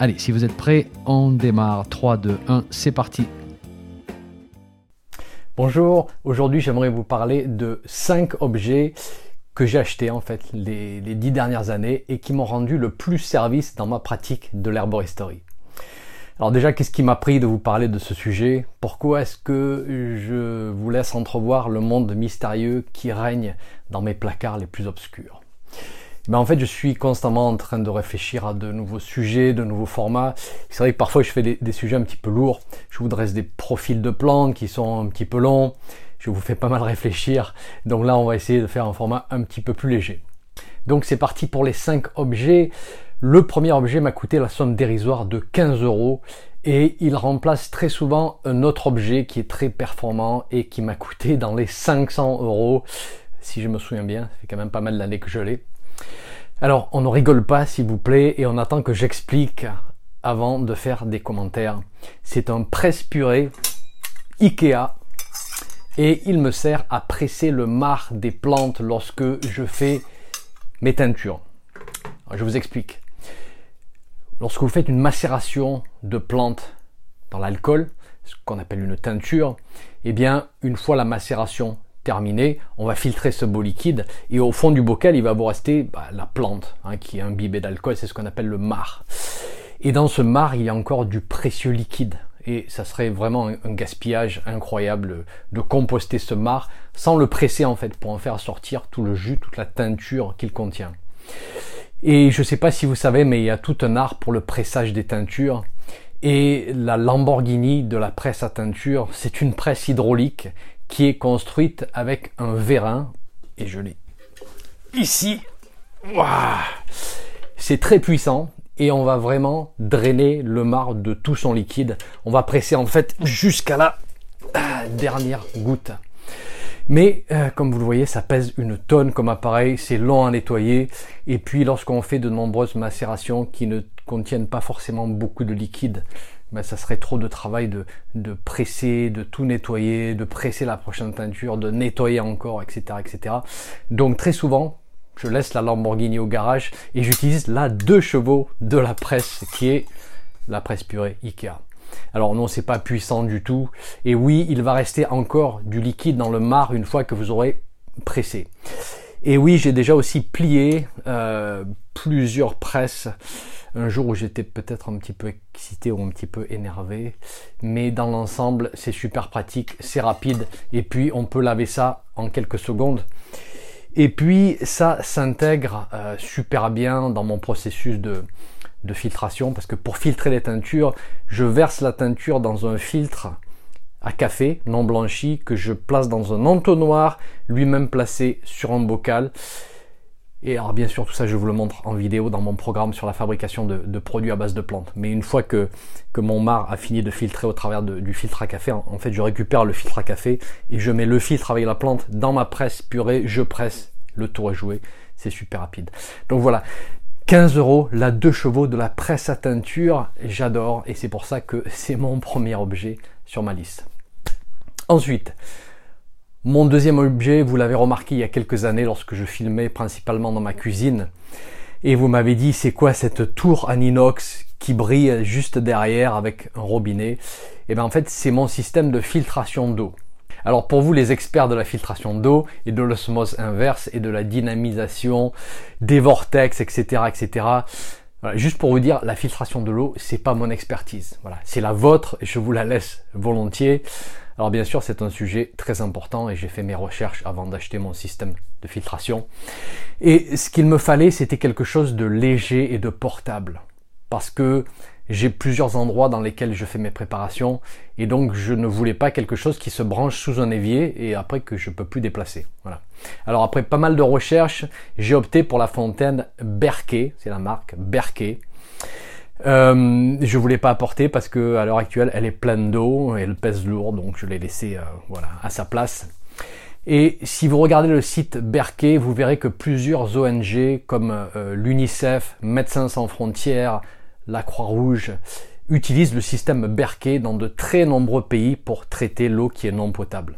Allez, si vous êtes prêts, on démarre. 3, 2, 1, c'est parti. Bonjour, aujourd'hui j'aimerais vous parler de 5 objets que j'ai achetés en fait les, les 10 dernières années et qui m'ont rendu le plus service dans ma pratique de l'herboristerie. Alors déjà, qu'est-ce qui m'a pris de vous parler de ce sujet? Pourquoi est-ce que je vous laisse entrevoir le monde mystérieux qui règne dans mes placards les plus obscurs? Ben en fait, je suis constamment en train de réfléchir à de nouveaux sujets, de nouveaux formats. C'est vrai que parfois je fais des, sujets un petit peu lourds. Je vous dresse des profils de plantes qui sont un petit peu longs. Je vous fais pas mal réfléchir. Donc là, on va essayer de faire un format un petit peu plus léger. Donc c'est parti pour les 5 objets. Le premier objet m'a coûté la somme dérisoire de 15 euros et il remplace très souvent un autre objet qui est très performant et qui m'a coûté dans les 500 euros. Si je me souviens bien, ça fait quand même pas mal d'années que je l'ai. Alors, on ne rigole pas, s'il vous plaît, et on attend que j'explique avant de faire des commentaires. C'est un presse-purée Ikea et il me sert à presser le marc des plantes lorsque je fais mes teintures. je vous explique. Lorsque vous faites une macération de plantes dans l'alcool, ce qu'on appelle une teinture, eh bien, une fois la macération on va filtrer ce beau liquide et au fond du bocal, il va vous rester bah, la plante hein, qui est imbibée d'alcool, c'est ce qu'on appelle le marc. Et dans ce marc, il y a encore du précieux liquide. Et ça serait vraiment un, gaspillage incroyable de composter ce marc sans le presser en fait pour en faire sortir tout le jus, toute la teinture qu'il contient. Et je ne sais pas si vous savez, mais il y a tout un art pour le pressage des teintures. Et la Lamborghini de la presse à teinture, c'est une presse hydraulique qui est construite avec un vérin, et je l'ai ici. C'est très puissant et on va vraiment drainer le marc de tout son liquide. On va presser en fait jusqu'à la ah, dernière goutte. Mais euh, comme vous le voyez, ça pèse une tonne comme appareil, c'est long à nettoyer. Et puis lorsqu'on fait de nombreuses macérations qui ne contiennent pas forcément beaucoup de liquide, ben, ça serait trop de travail de, de presser, de tout nettoyer, de presser la prochaine teinture, de nettoyer encore, etc., etc. Donc très souvent, je laisse la Lamborghini au garage et j'utilise la deux chevaux de la presse qui est la presse purée Ikea. Alors non, c'est pas puissant du tout. Et oui, il va rester encore du liquide dans le marc une fois que vous aurez pressé. Et oui, j'ai déjà aussi plié euh, plusieurs presses un jour où j'étais peut-être un petit peu excité ou un petit peu énervé. Mais dans l'ensemble, c'est super pratique, c'est rapide. Et puis, on peut laver ça en quelques secondes. Et puis, ça s'intègre euh, super bien dans mon processus de, de filtration. Parce que pour filtrer les teintures, je verse la teinture dans un filtre à café non blanchi que je place dans un entonnoir, lui-même placé sur un bocal. Et alors bien sûr tout ça je vous le montre en vidéo dans mon programme sur la fabrication de, produits à base de plantes. Mais une fois que, mon mar a fini de filtrer au travers du filtre à café, en, fait je récupère le filtre à café et je mets le filtre avec la plante dans ma presse purée, je presse, le tour est joué, c'est super rapide. Donc voilà, 15 euros, la 2 chevaux de la presse à teinture, j'adore et c'est pour ça que c'est mon premier objet sur ma liste. Ensuite, mon deuxième objet, vous l'avez remarqué il y a quelques années lorsque je filmais principalement dans ma cuisine, et vous m'avez dit c'est quoi cette tour en inox qui brille juste derrière avec un robinet? Et eh bien en fait c'est mon système de filtration d'eau. Alors pour vous les experts de la filtration d'eau et de l'osmose inverse et de la dynamisation des vortex, etc., etc. juste pour vous dire, la filtration de l'eau, c'est pas mon expertise. Voilà, c'est la vôtre et je vous la laisse volontiers. Alors bien sûr, c'est un sujet très important et j'ai fait mes recherches avant d'acheter mon système de filtration. Et ce qu'il me fallait, c'était quelque chose de léger et de portable. Parce que j'ai plusieurs endroits dans lesquels je fais mes préparations et donc je ne voulais pas quelque chose qui se branche sous un évier et après que je peux plus déplacer. Voilà. Alors après pas mal de recherches, j'ai opté pour la fontaine Berkey, c'est la marque Berkey. Euh, je voulais pas apporter parce que à l'heure actuelle elle est pleine d'eau elle pèse lourd donc je l'ai laissé euh, voilà à sa place. Et si vous regardez le site Berkey, vous verrez que plusieurs ONG comme euh, l'UNICEF, Médecins sans frontières, la Croix-Rouge utilisent le système Berkey dans de très nombreux pays pour traiter l'eau qui est non potable.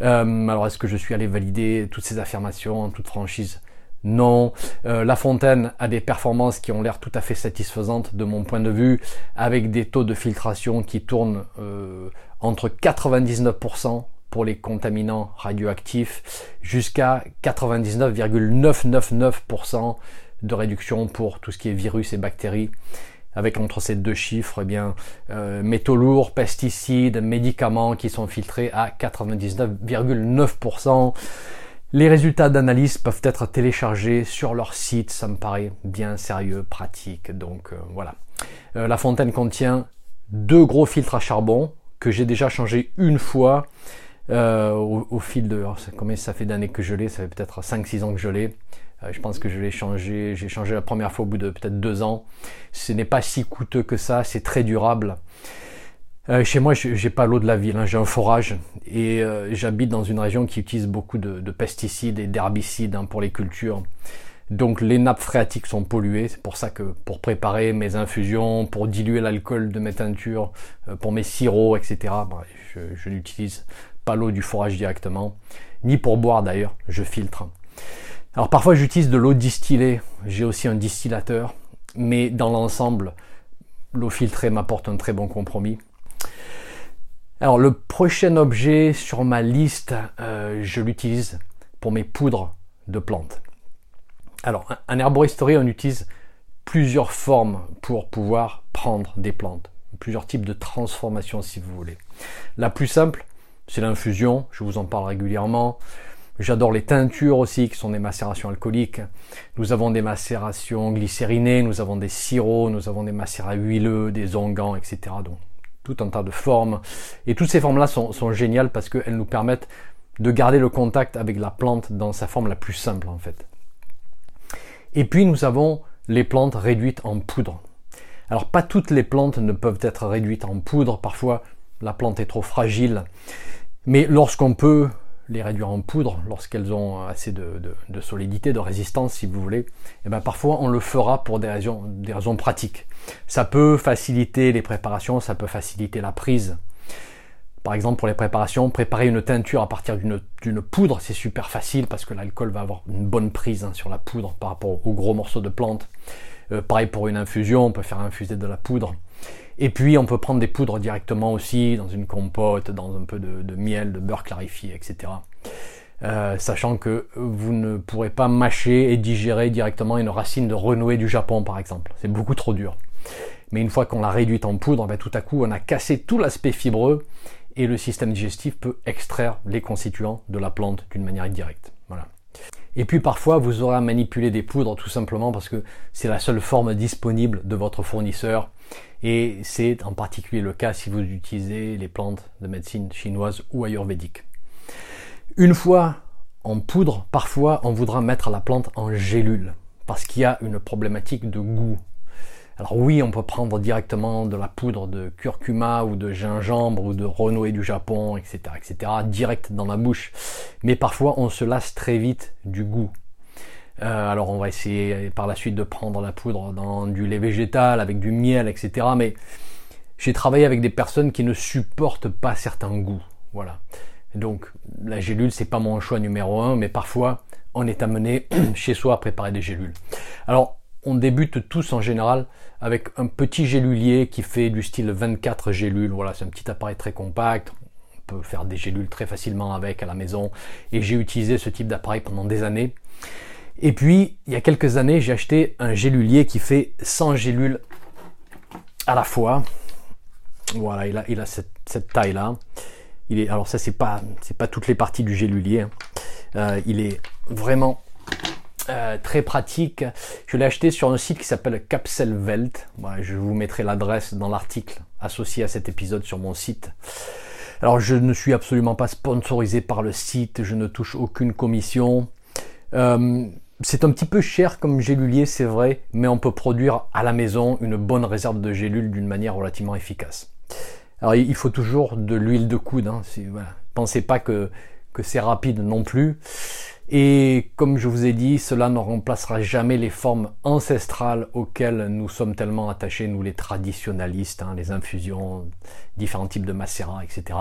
alors est-ce que je suis allé valider toutes ces affirmations en toute franchise? Non, euh, La Fontaine a des performances qui ont l'air tout à fait satisfaisantes de mon point de vue, avec des taux de filtration qui tournent euh, entre 99% pour les contaminants radioactifs jusqu'à 99,999% de réduction pour tout ce qui est virus et bactéries avec entre ces deux chiffres, eh bien, euh, métaux lourds, pesticides, médicaments qui sont filtrés à 99,9%. Les résultats d'analyse peuvent être téléchargés sur leur site, ça me paraît bien sérieux, pratique. Donc euh, voilà. Euh, la fontaine contient deux gros filtres à charbon que j'ai déjà changé une fois euh, au, fil de... combien ça fait d'années que je l'ai Ça fait peut-être 5-6 ans que je l'ai. je pense que je l'ai changé, j'ai changé la première fois au bout de peut-être deux ans. Ce n'est pas si coûteux que ça, c'est très durable. Euh, chez moi, j'ai pas l'eau de la ville, hein, j'ai un forage et euh, j'habite dans une région qui utilise beaucoup de, pesticides et d'herbicides hein, pour les cultures. Donc les nappes phréatiques sont polluées, c'est pour ça que pour préparer mes infusions, pour diluer l'alcool de mes teintures, euh, pour mes sirops, etc., bah, je, je n'utilise pas l'eau du forage directement, ni pour boire d'ailleurs, je filtre. Alors parfois j'utilise de l'eau distillée, j'ai aussi un distillateur, mais dans l'ensemble, l'eau filtrée m'apporte un très bon compromis. Alors le prochain objet sur ma liste, euh, je l'utilise pour mes poudres de plantes. Alors un herboristerie, on utilise plusieurs formes pour pouvoir prendre des plantes, plusieurs types de transformations si vous voulez. La plus simple, c'est l'infusion, je vous en parle régulièrement. J'adore les teintures aussi, qui sont des macérations alcooliques. Nous avons des macérations glycérinées, nous avons des sirops, nous avons des macérats huileux, des onguents, etc. Donc tout un tas de formes. Et toutes ces formes-là sont, sont, géniales parce qu'elles nous permettent de garder le contact avec la plante dans sa forme la plus simple en fait. Et puis nous avons les plantes réduites en poudre. Alors pas toutes les plantes ne peuvent être réduites en poudre, parfois la plante est trop fragile, mais lorsqu'on peut les réduire en poudre lorsqu'elles ont assez de, solidité, de résistance si vous voulez, et eh bien parfois on le fera pour des raisons, pratiques. Ça peut faciliter les préparations, ça peut faciliter la prise. Par exemple pour les préparations, préparer une teinture à partir d'une poudre, c'est super facile parce que l'alcool va avoir une bonne prise hein, sur la poudre par rapport aux gros morceaux de plante. Euh, pareil pour une infusion, on peut faire infuser de la poudre. Et puis on peut prendre des poudres directement aussi dans une compote, dans un peu de, miel, de beurre clarifié, etc. Euh, sachant que vous ne pourrez pas mâcher et digérer directement une racine de renouée du Japon par exemple. C'est beaucoup trop dur. Mais une fois qu'on l'a réduite en poudre, ben, tout à coup on a cassé tout l'aspect fibreux et le système digestif peut extraire les constituants de la plante d'une manière indirecte. Et puis parfois vous aurez à manipuler des poudres tout simplement parce que c'est la seule forme disponible de votre fournisseur et c'est en particulier le cas si vous utilisez les plantes de médecine chinoise ou ayurvédique. Une fois en poudre, parfois on voudra mettre la plante en gélule parce qu'il y a une problématique de goût. Alors oui, on peut prendre directement de la poudre de curcuma ou de gingembre ou de renouée du Japon, etc., etc., direct dans la bouche. Mais parfois, on se lasse très vite du goût. Euh, alors on va essayer par la suite de prendre la poudre dans du lait végétal avec du miel, etc. Mais j'ai travaillé avec des personnes qui ne supportent pas certains goûts. Voilà. Donc la gélule c'est pas mon choix numéro un, mais parfois on est amené chez soi à préparer des gélules. Alors on débute tous en général avec un petit gélulier qui fait du style 24 gélules. Voilà, c'est un petit appareil très compact. On peut faire des gélules très facilement avec à la maison. Et j'ai utilisé ce type d'appareil pendant des années. Et puis, il y a quelques années, j'ai acheté un gélulier qui fait 100 gélules à la fois. Voilà, il a, cette, taille-là. Il est, alors ça, c'est pas, c'est pas toutes les parties du gélulier. Hein. Euh, il est vraiment euh, très pratique. Je l'ai acheté sur un site qui s'appelle Capselvelt. je vous mettrai l'adresse dans l'article associé à cet épisode sur mon site. Alors je ne suis absolument pas sponsorisé par le site, je ne touche aucune commission. Euh, c'est un petit peu cher comme gélulier, c'est vrai, mais on peut produire à la maison une bonne réserve de gélules d'une manière relativement efficace. Alors il faut toujours de l'huile de coude. Hein, Pensez pas que c'est rapide non plus. Et comme je vous ai dit, cela ne remplacera jamais les formes ancestrales auxquelles nous sommes tellement attachés, nous les traditionalistes, hein, les infusions, différents types de macérats, etc.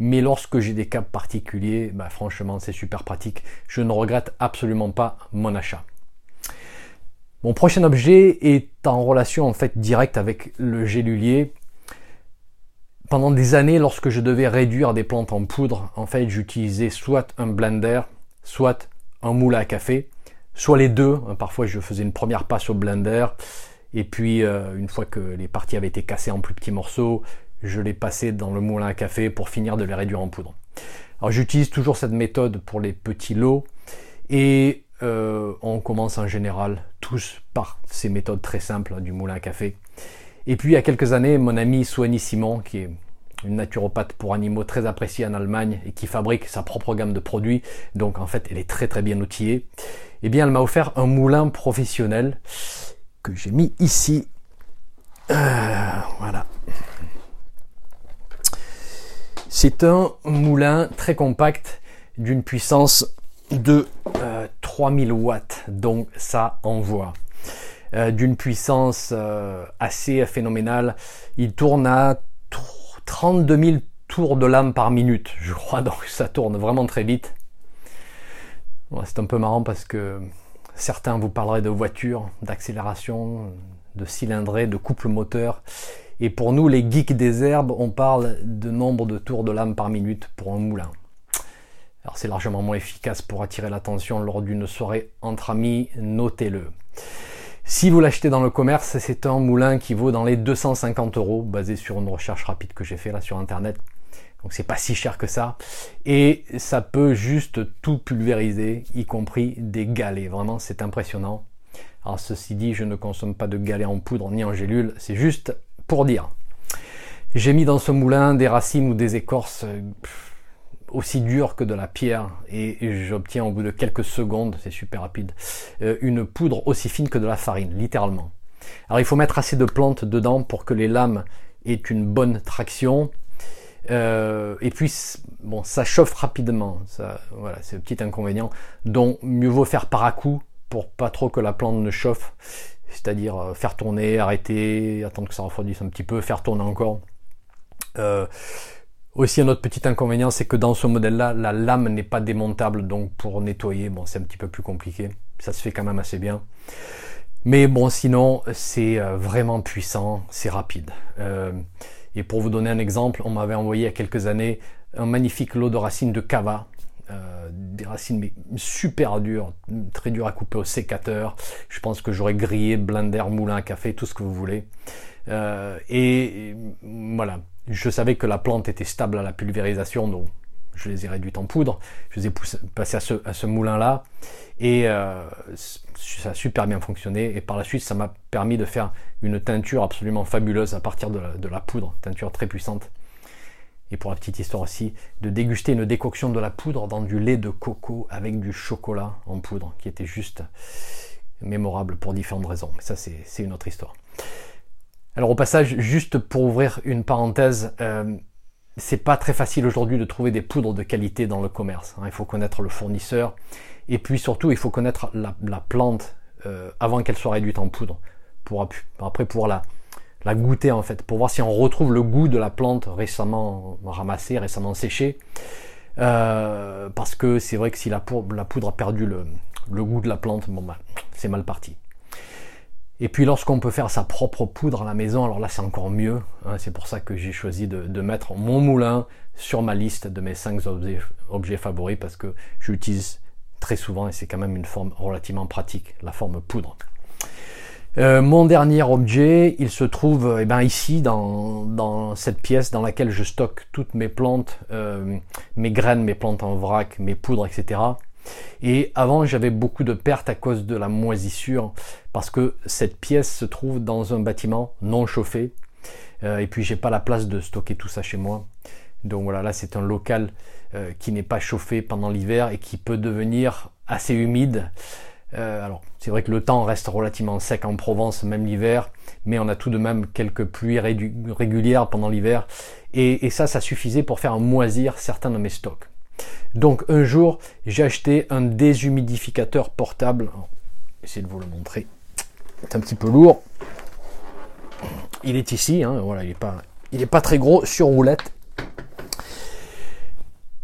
Mais lorsque j'ai des cas particuliers, bah, franchement, c'est super pratique. Je ne regrette absolument pas mon achat. Mon prochain objet est en relation en fait directe avec le gélulier. Pendant des années, lorsque je devais réduire des plantes en poudre, en fait, j'utilisais soit un blender, soit un moule à café, soit les deux. Parfois, je faisais une première passe au blender, et puis euh, une fois que les parties avaient été cassées en plus petits morceaux, je les passais dans le moulin à café pour finir de les réduire en poudre. Alors j'utilise toujours cette méthode pour les petits lots et euh, on commence en général tous par ces méthodes très simples du moulin à café. Et puis il y a quelques années, mon ami Soigny Simon, qui est une naturopathe pour animaux très appréciée en Allemagne et qui fabrique sa propre gamme de produits, donc en fait elle est très très bien outillée, eh bien elle m'a offert un moulin professionnel que j'ai mis ici. Euh, voilà. C'est un moulin très compact d'une puissance de 3000 euh, watts, donc ça envoie. Euh, d'une puissance assez phénoménale. Il tourne à 32 000 tours de lame par minute, je crois, donc ça tourne vraiment très vite. c'est un peu marrant parce que certains vous parleraient de voiture, d'accélération, de cylindrée, de couple moteur. Et pour nous, les geeks des herbes, on parle de nombre de tours de lame par minute pour un moulin. Alors c'est largement moins efficace pour attirer l'attention lors d'une soirée entre amis, notez-le. Si vous l'achetez dans le commerce, c'est un moulin qui vaut dans les 250 euros, basé sur une recherche rapide que j'ai fait là sur internet. Donc c'est pas si cher que ça. Et ça peut juste tout pulvériser, y compris des galets. Vraiment, c'est impressionnant. Alors ceci dit, je ne consomme pas de galets en poudre ni en gélule, c'est juste pour dire. J'ai mis dans ce moulin des racines ou des écorces aussi dur que de la pierre et j'obtiens au bout de quelques secondes, c'est super rapide, euh, une poudre aussi fine que de la farine, littéralement. Alors il faut mettre assez de plantes dedans pour que les lames aient une bonne traction. Euh, et puis bon, ça chauffe rapidement. Ça, voilà, c'est le petit inconvénient. Donc mieux vaut faire par à coup pour pas trop que la plante ne chauffe. C'est-à-dire euh, faire tourner, arrêter, attendre que ça refroidisse un petit peu, faire tourner encore. Euh, aussi, un autre petit inconvénient, c'est que dans ce modèle-là, la lame n'est pas démontable, donc pour nettoyer, bon, c'est un petit peu plus compliqué. Ça se fait quand même assez bien. Mais bon, sinon, c'est euh, vraiment puissant, c'est rapide. Euh, et pour vous donner un exemple, on m'avait envoyé il y a quelques années un magnifique lot de racines de cava. Euh, des racines mais super dures, très dures à couper au sécateur. Je pense que j'aurais grillé, blender, moulin café, tout ce que vous voulez. et voilà, je savais que la plante était stable à la pulvérisation, donc je les ai réduites en poudre. Je les ai passées à ce, moulin-là. Et euh, ça a super bien fonctionné. Et par la suite, ça m'a permis de faire une teinture absolument fabuleuse à partir de la, de la, poudre. Teinture très puissante. Et pour la petite histoire aussi, de déguster une décoction de la poudre dans du lait de coco avec du chocolat en poudre, qui était juste mémorable pour différentes raisons. Mais ça, c'est une autre histoire. Alors au passage, juste pour ouvrir une parenthèse, euh, c'est pas très facile aujourd'hui de trouver des poudres de qualité dans le commerce. Hein. Il faut connaître le fournisseur et puis surtout il faut connaître la, plante euh, avant qu'elle soit réduite en poudre après pouvoir la, goûter en fait, pour voir si on retrouve le goût de la plante récemment ramassée, récemment séchée. Euh, parce que c'est vrai que si la poudre, a perdu le, goût de la plante, bah, c'est mal parti. Et puis lorsqu'on peut faire sa propre poudre à la maison, alors là c'est encore mieux. Hein. c'est pour ça que j'ai choisi de, mettre mon moulin sur ma liste de mes 5 objets, favoris parce que je l'utilise très souvent et c'est quand même une forme relativement pratique, la forme poudre. Euh, mon dernier objet, il se trouve eh ben, ici dans, cette pièce dans laquelle je stocke toutes mes plantes, euh, mes graines, mes plantes en vrac, mes poudres, etc. Et avant, j'avais beaucoup de pertes à cause de la moisissure, parce que cette pièce se trouve dans un bâtiment non chauffé, euh, et puis j'ai pas la place de stocker tout ça chez moi. Donc voilà, là c'est un local euh, qui n'est pas chauffé pendant l'hiver et qui peut devenir assez humide. Euh, alors, c'est vrai que le temps reste relativement sec en Provence, même l'hiver, mais on a tout de même quelques pluies régulières pendant l'hiver. Et, ça, ça suffisait pour faire moisir certains de mes stocks. Donc un jour, j'ai acheté un déshumidificateur portable. Essayez de vous le montrer. C'est un petit peu lourd. Il est ici, hein, il n'est pas très gros, sur roulette.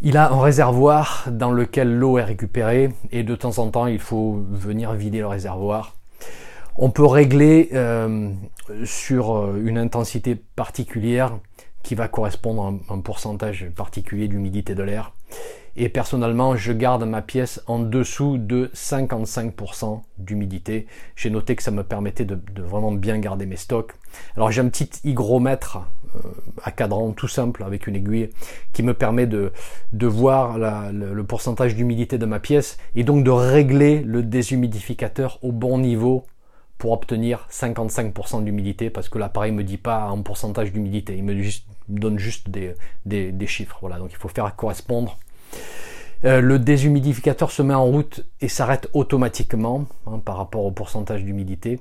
Il a un réservoir dans lequel l'eau est récupérée et de temps en temps il faut venir vider le réservoir. On peut régler euh, sur euh, une intensité particulière qui va correspondre à un pourcentage particulier d'humidité de l'air. Et personnellement, je garde ma pièce en dessous de 55% d'humidité. J'ai noté que ça me permettait de, vraiment bien garder mes stocks. Alors j'ai un petit hygromètre euh, à cadran tout simple avec une aiguille qui me permet de, de voir le, pourcentage d'humidité de ma pièce et donc de régler le déshumidificateur au bon niveau pour obtenir 55% d'humidité parce que l'appareil me dit pas un pourcentage d'humidité, il me donne juste des, chiffres. Voilà, donc il faut faire correspondre euh, le déshumidificateur se met en route et s'arrête automatiquement hein, par rapport au pourcentage d'humidité.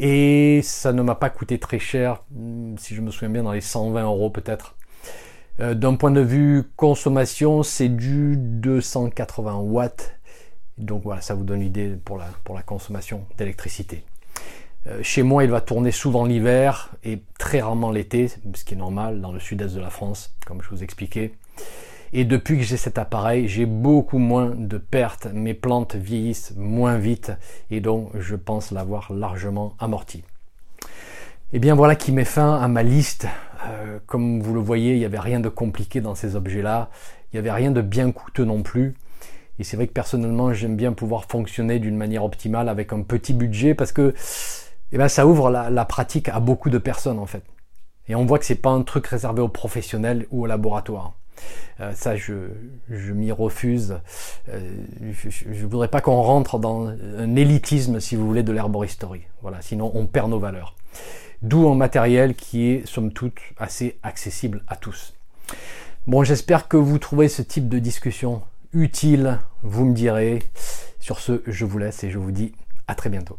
Et ça ne m'a pas coûté très cher, hmm, si je me souviens bien, dans les 120 euros peut-être. Euh, d'un point de vue consommation, c'est du 280 watts. Donc voilà, ça vous donne une idée pour la, pour la consommation d'électricité. Euh, chez moi, il va tourner souvent l'hiver et très rarement l'été, ce qui est normal dans le sud-est de la France, comme je vous expliquais. Et depuis que j'ai cet appareil, j'ai beaucoup moins de pertes. Mes plantes vieillissent moins vite et donc je pense l'avoir largement amorti. Et eh bien voilà qui met fin à ma liste. Euh, comme vous le voyez, il n'y avait rien de compliqué dans ces objets-là. Il n'y avait rien de bien coûteux non plus. Et c'est vrai que personnellement, j'aime bien pouvoir fonctionner d'une manière optimale avec un petit budget parce que eh ben, ça ouvre la, la, pratique à beaucoup de personnes en fait. Et on voit que c'est pas un truc réservé aux professionnels ou au laboratoire. Euh, ça, je, je m'y refuse. Euh, je ne voudrais pas qu'on rentre dans un élitisme, si vous voulez, de l'herboristerie. Voilà, sinon on perd nos valeurs. D'où un matériel qui est, somme toute, assez accessible à tous. Bon, j'espère que vous trouvez ce type de discussion utile. Vous me direz. Sur ce, je vous laisse et je vous dis à très bientôt.